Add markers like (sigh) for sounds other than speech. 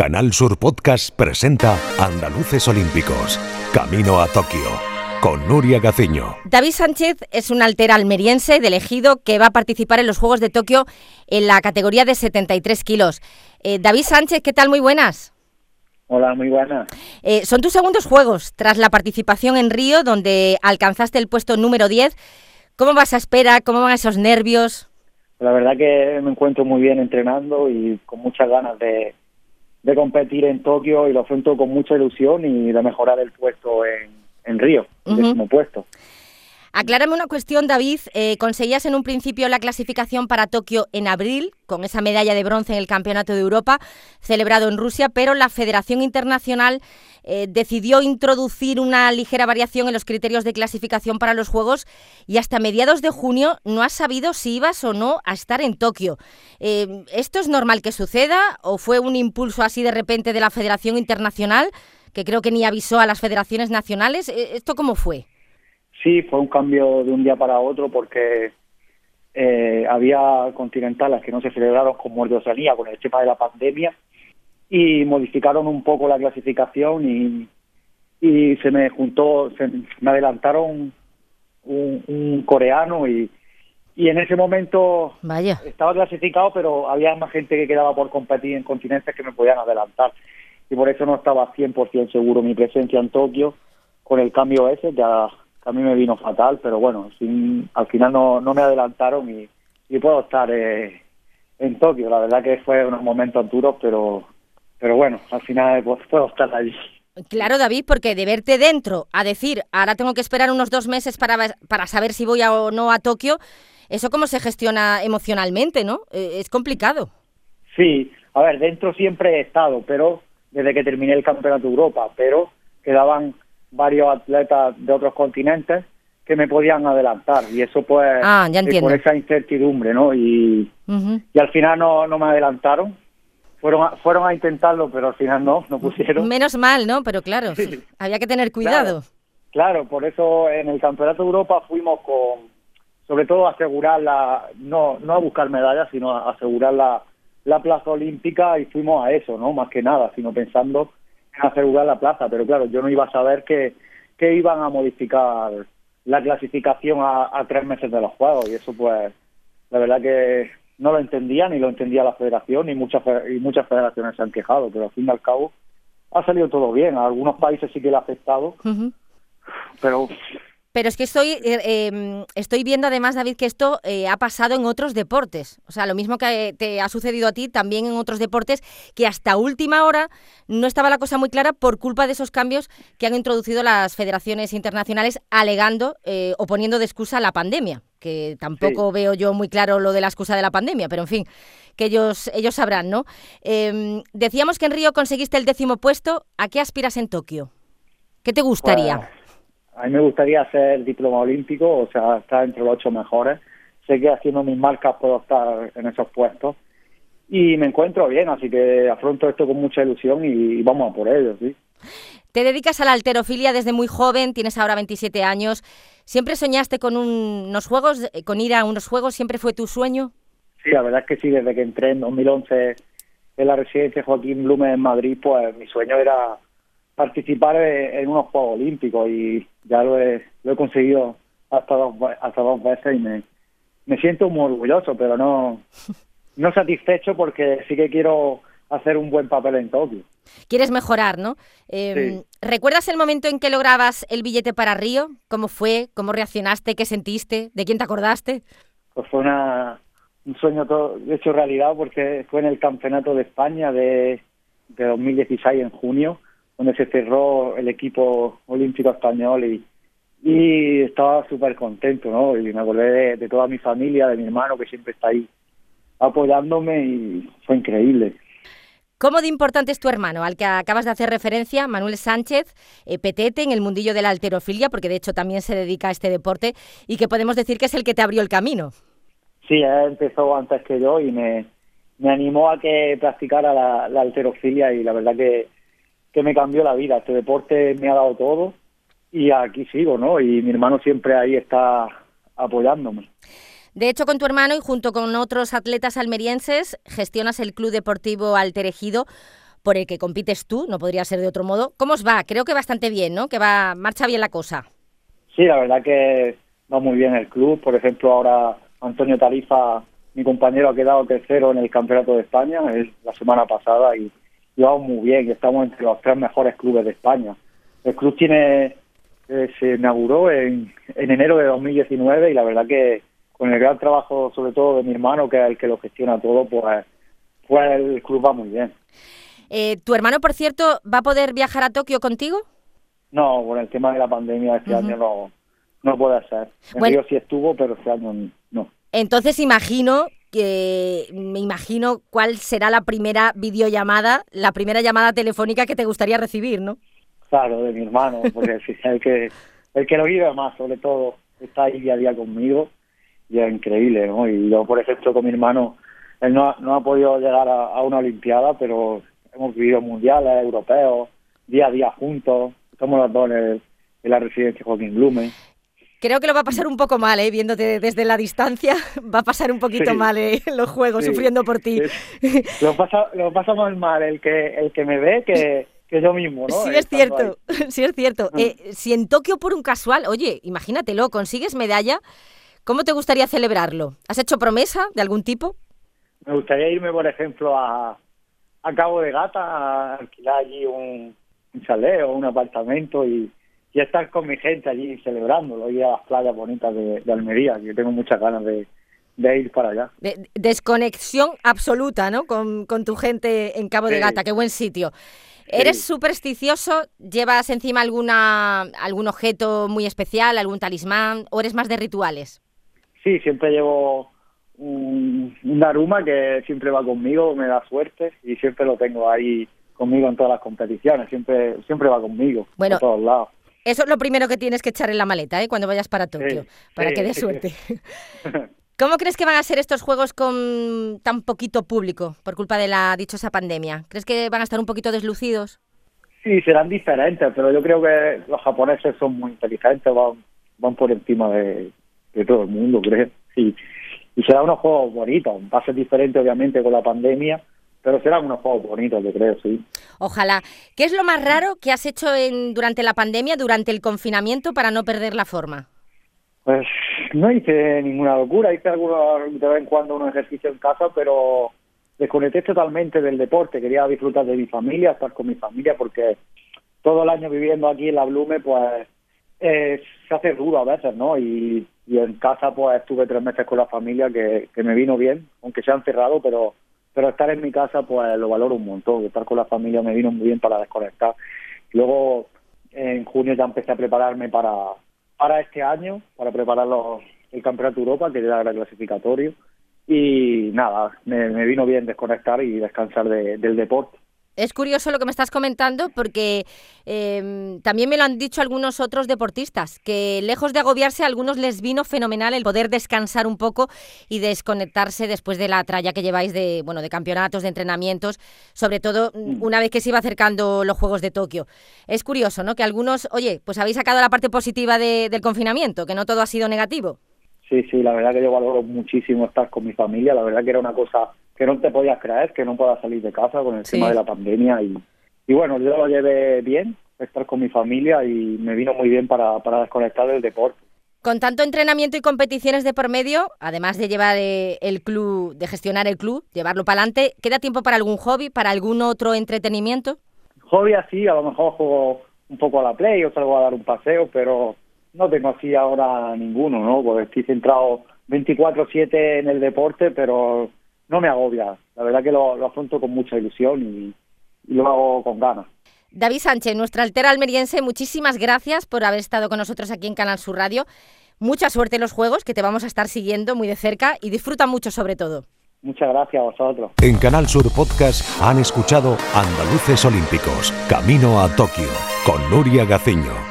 Canal Sur Podcast presenta Andaluces Olímpicos, Camino a Tokio, con Nuria Gaciño. David Sánchez es un alter almeriense de elegido que va a participar en los Juegos de Tokio en la categoría de 73 kilos. Eh, David Sánchez, ¿qué tal? Muy buenas. Hola, muy buenas. Eh, son tus segundos Juegos tras la participación en Río, donde alcanzaste el puesto número 10. ¿Cómo vas a esperar? ¿Cómo van esos nervios? La verdad que me encuentro muy bien entrenando y con muchas ganas de, de competir en Tokio y lo afronto con mucha ilusión y de mejorar el puesto en, en Río, el décimo puesto. Aclárame una cuestión, David. Eh, conseguías en un principio la clasificación para Tokio en abril, con esa medalla de bronce en el Campeonato de Europa, celebrado en Rusia, pero la Federación Internacional eh, decidió introducir una ligera variación en los criterios de clasificación para los Juegos y hasta mediados de junio no has sabido si ibas o no a estar en Tokio. Eh, ¿Esto es normal que suceda o fue un impulso así de repente de la Federación Internacional, que creo que ni avisó a las federaciones nacionales? ¿Esto cómo fue? Sí, fue un cambio de un día para otro porque eh, había continentales que no se celebraron con Oceanía con el tema de la pandemia y modificaron un poco la clasificación y, y se me juntó, se me adelantaron un, un coreano y, y en ese momento Vaya. estaba clasificado, pero había más gente que quedaba por competir en continentes que me podían adelantar. Y por eso no estaba 100% seguro mi presencia en Tokio con el cambio ese, ya a mí me vino fatal, pero bueno, sin, al final no, no me adelantaron y, y puedo estar eh, en Tokio. La verdad que fue unos momentos duros, pero, pero bueno, al final pues, puedo estar allí. Claro, David, porque de verte dentro a decir, ahora tengo que esperar unos dos meses para, para saber si voy o no a Tokio, eso cómo se gestiona emocionalmente, ¿no? Eh, es complicado. Sí, a ver, dentro siempre he estado, pero desde que terminé el Campeonato de Europa, pero quedaban varios atletas de otros continentes que me podían adelantar y eso pues ah, ya por esa incertidumbre, ¿no? Y, y al final no, no me adelantaron. Fueron a, fueron a intentarlo, pero al final no, no pusieron. Menos mal, ¿no? Pero claro, había que tener cuidado. Claro, por eso en el Campeonato de Europa fuimos con, sobre todo asegurar la, no, no a buscar medallas, sino a asegurar la, la plaza olímpica y fuimos a eso, ¿no? Más que nada, sino pensando asegurar la plaza, pero claro, yo no iba a saber que, que iban a modificar la clasificación a, tres meses de los Juegos y eso pues la verdad que no lo entendía ni lo entendía la federación y muchas y muchas federaciones se han quejado, pero al fin y al cabo ha salido todo bien. A algunos países sí que le ha afectado, pero pero es que estoy, eh, em, estoy viendo además, David, que esto eh, ha pasado en otros deportes. O sea, lo mismo que te ha sucedido a ti, también en otros deportes, que hasta última hora no estaba la cosa muy clara por culpa de esos cambios que han introducido las federaciones internacionales alegando eh, o poniendo de excusa la pandemia. Que tampoco veo yo muy claro lo de la excusa de la pandemia, pero en fin, que ellos, ellos sabrán, ¿no? Em, decíamos que en Río conseguiste el décimo puesto. ¿A qué aspiras en Tokio? ¿Qué te gustaría? Pues, a mí me gustaría hacer diploma olímpico, o sea, estar entre los ocho mejores. Sé que haciendo mis marcas puedo estar en esos puestos y me encuentro bien, así que afronto esto con mucha ilusión y vamos a por ello, sí. Te dedicas a la alterofilia desde muy joven, tienes ahora 27 años. ¿Siempre soñaste con unos juegos, con ir a unos juegos? ¿Siempre fue tu sueño? Sí, la verdad es que sí, desde que entré en 2011 en la residencia Joaquín Blume en Madrid, pues mi sueño era participar en unos Juegos Olímpicos y ya lo he, lo he conseguido hasta dos, hasta dos veces y me, me siento muy orgulloso, pero no, no satisfecho porque sí que quiero hacer un buen papel en Tokio. Quieres mejorar, ¿no? Em, ¿Recuerdas el momento en que lograbas el billete para Río? ¿Cómo fue? ¿Cómo reaccionaste? ¿Qué sentiste? ¿De quién te acordaste? Pues fue una, un sueño todo hecho realidad porque fue en el Campeonato de España de, de 2016 en junio donde se cerró el equipo olímpico español y, y estaba súper contento, ¿no? Y me acordé de, toda mi familia, de mi hermano que siempre está ahí apoyándome y fue increíble. ¿Cómo de importante es tu hermano, al que acabas de hacer referencia, Manuel Sánchez, eh, petete en el mundillo de la alterofilia, porque de hecho también se dedica a este deporte y que podemos decir que es el que te abrió el camino? Sí, él empezó antes que yo y me, me animó a que practicara la, la alterofilia y la verdad que que me cambió la vida. Este deporte me ha dado todo y aquí sigo, ¿no? Y mi hermano siempre ahí está apoyándome. De hecho, con tu hermano y junto con otros atletas almerienses, gestionas el Club Deportivo Alterejido. por el que compites tú, no podría ser de otro modo. ¿Cómo os va? Creo que bastante bien, ¿no? Que va, marcha bien la cosa. Sí, la verdad que va muy bien el club. Por ejemplo, ahora Antonio Tarifa, mi compañero, ha quedado tercero en el Campeonato de España es la semana pasada y, muy bien. Y estamos entre los tres mejores clubes de España. El club tiene eh, se inauguró en, en enero de 2019 y la verdad que con el gran trabajo sobre todo de mi hermano, que es el que lo gestiona todo, pues, pues el club va muy bien. Eh, ¿Tu hermano, por cierto, va a poder viajar a Tokio contigo? No, por el tema de la pandemia este año no, no puede ser. En bueno, Río sí estuvo, pero este año no. Entonces imagino que me imagino cuál será la primera videollamada, la primera llamada telefónica que te gustaría recibir, ¿no? Claro, de mi hermano, porque es el que el que lo vive más, sobre todo, está ahí día a día conmigo y es increíble, ¿no? Y yo, por ejemplo, con mi hermano, él no, no ha podido llegar a, una Olimpiada, pero hemos vivido mundiales, europeos, día a día juntos, somos los dos en, la residencia Joaquín Blume. Creo que lo va a pasar un poco mal, ¿eh? viéndote desde la distancia, (laughs) va a pasar un poquito mal ¿eh? (laughs) los juegos, sufriendo por ti. Lo, pasa, lo pasa más mal el que, el que me ve que, que yo mismo, ¿no? Sí, es cierto, (laughs) sí, es cierto. Eh, si en Tokio por un casual, oye, imagínatelo, consigues medalla, ¿cómo te gustaría celebrarlo? ¿Has hecho promesa de algún tipo? Me gustaría irme, por ejemplo, a, a Cabo de Gata a alquilar allí un, un chalet o un apartamento y, y, estar con mi gente allí celebrándolo, ir a las playas bonitas de, de Almería, que tengo muchas ganas de, de ir para allá. De, desconexión absoluta, ¿no? Con, con, tu gente en Cabo sí. de Gata, qué buen sitio. ¿Eres supersticioso? ¿Llevas encima alguna algún objeto muy especial, algún talismán? ¿O eres más de rituales? Sí, siempre llevo un, un aruma que siempre va conmigo, me da suerte y siempre lo tengo ahí conmigo en todas las competiciones, siempre siempre va conmigo, bueno, a todos lados. Eso es lo primero que tienes que echar en la maleta, ¿eh? Cuando vayas para Tokio, sí, para sí, que dé suerte. (laughs) ¿Cómo crees que van a ser estos juegos con tan poquito público por culpa de la dichosa pandemia? ¿Crees que van a estar un poquito deslucidos? Sí, serán diferentes, pero yo creo que los japoneses son muy inteligentes, van, van por encima de, de todo el mundo, creo. Sí y serán unos juegos bonitos, va a ser diferente obviamente con la pandemia, pero serán unos juegos bonitos, yo creo, sí. Ojalá. ¿Qué es lo más raro que has hecho en, durante la pandemia, durante el confinamiento, para no perder la forma? Pues no hice ninguna locura, hice algunos de vez en cuando un ejercicio en casa, pero desconecté totalmente del deporte, quería disfrutar de mi familia, estar con mi familia, porque todo el año viviendo aquí en la Blume, pues eh, se hace duro a veces, ¿no? Y, y, en casa pues estuve tres meses con la familia que, que me vino bien, aunque se han cerrado, pero pero estar en mi casa pues lo valoro un montón, estar con la familia me vino muy bien para desconectar. Luego en junio ya empecé a prepararme para para este año, para preparar los, el Campeonato Europa, que era el clasificatorio, y nada, me, vino bien desconectar y descansar de, del deporte. Es curioso lo que me estás comentando porque eh, también me lo han dicho algunos otros deportistas, que lejos de agobiarse a algunos les vino fenomenal el poder descansar un poco y desconectarse después de la tralla que lleváis de, bueno, de campeonatos, de entrenamientos, sobre todo una vez que se iba acercando los Juegos de Tokio. Es curioso, ¿no? Que algunos, oye, pues habéis sacado la parte positiva de, del confinamiento, que no todo ha sido negativo. Sí, sí, la verdad que yo valoro muchísimo estar con mi familia, la verdad que era una cosa que no te podías creer, que no pueda salir de casa con el sí. tema de la pandemia y, y bueno, yo lo llevé bien, estar con mi familia y me vino muy bien para, para desconectar del deporte. Con tanto entrenamiento y competiciones de por medio, además de llevar eh, el club, de gestionar el club, llevarlo para adelante, ¿queda tiempo para algún hobby, para algún otro entretenimiento? Hobby así, a lo mejor juego un poco a la play o salgo a dar un paseo, pero no tengo así ahora ninguno, ¿no? Porque estoy centrado 24-7 en el deporte, pero no me agobia. La verdad que lo, lo afronto con mucha ilusión y, y, lo hago con ganas. David Sánchez, nuestra altera almeriense, muchísimas gracias por haber estado con nosotros aquí en Canal Sur Radio. Mucha suerte en los juegos, que te vamos a estar siguiendo muy de cerca y disfruta mucho sobre todo. Muchas gracias a vosotros. En Canal Sur Podcast han escuchado Andaluces Olímpicos, Camino a Tokio, con Nuria Gaciño.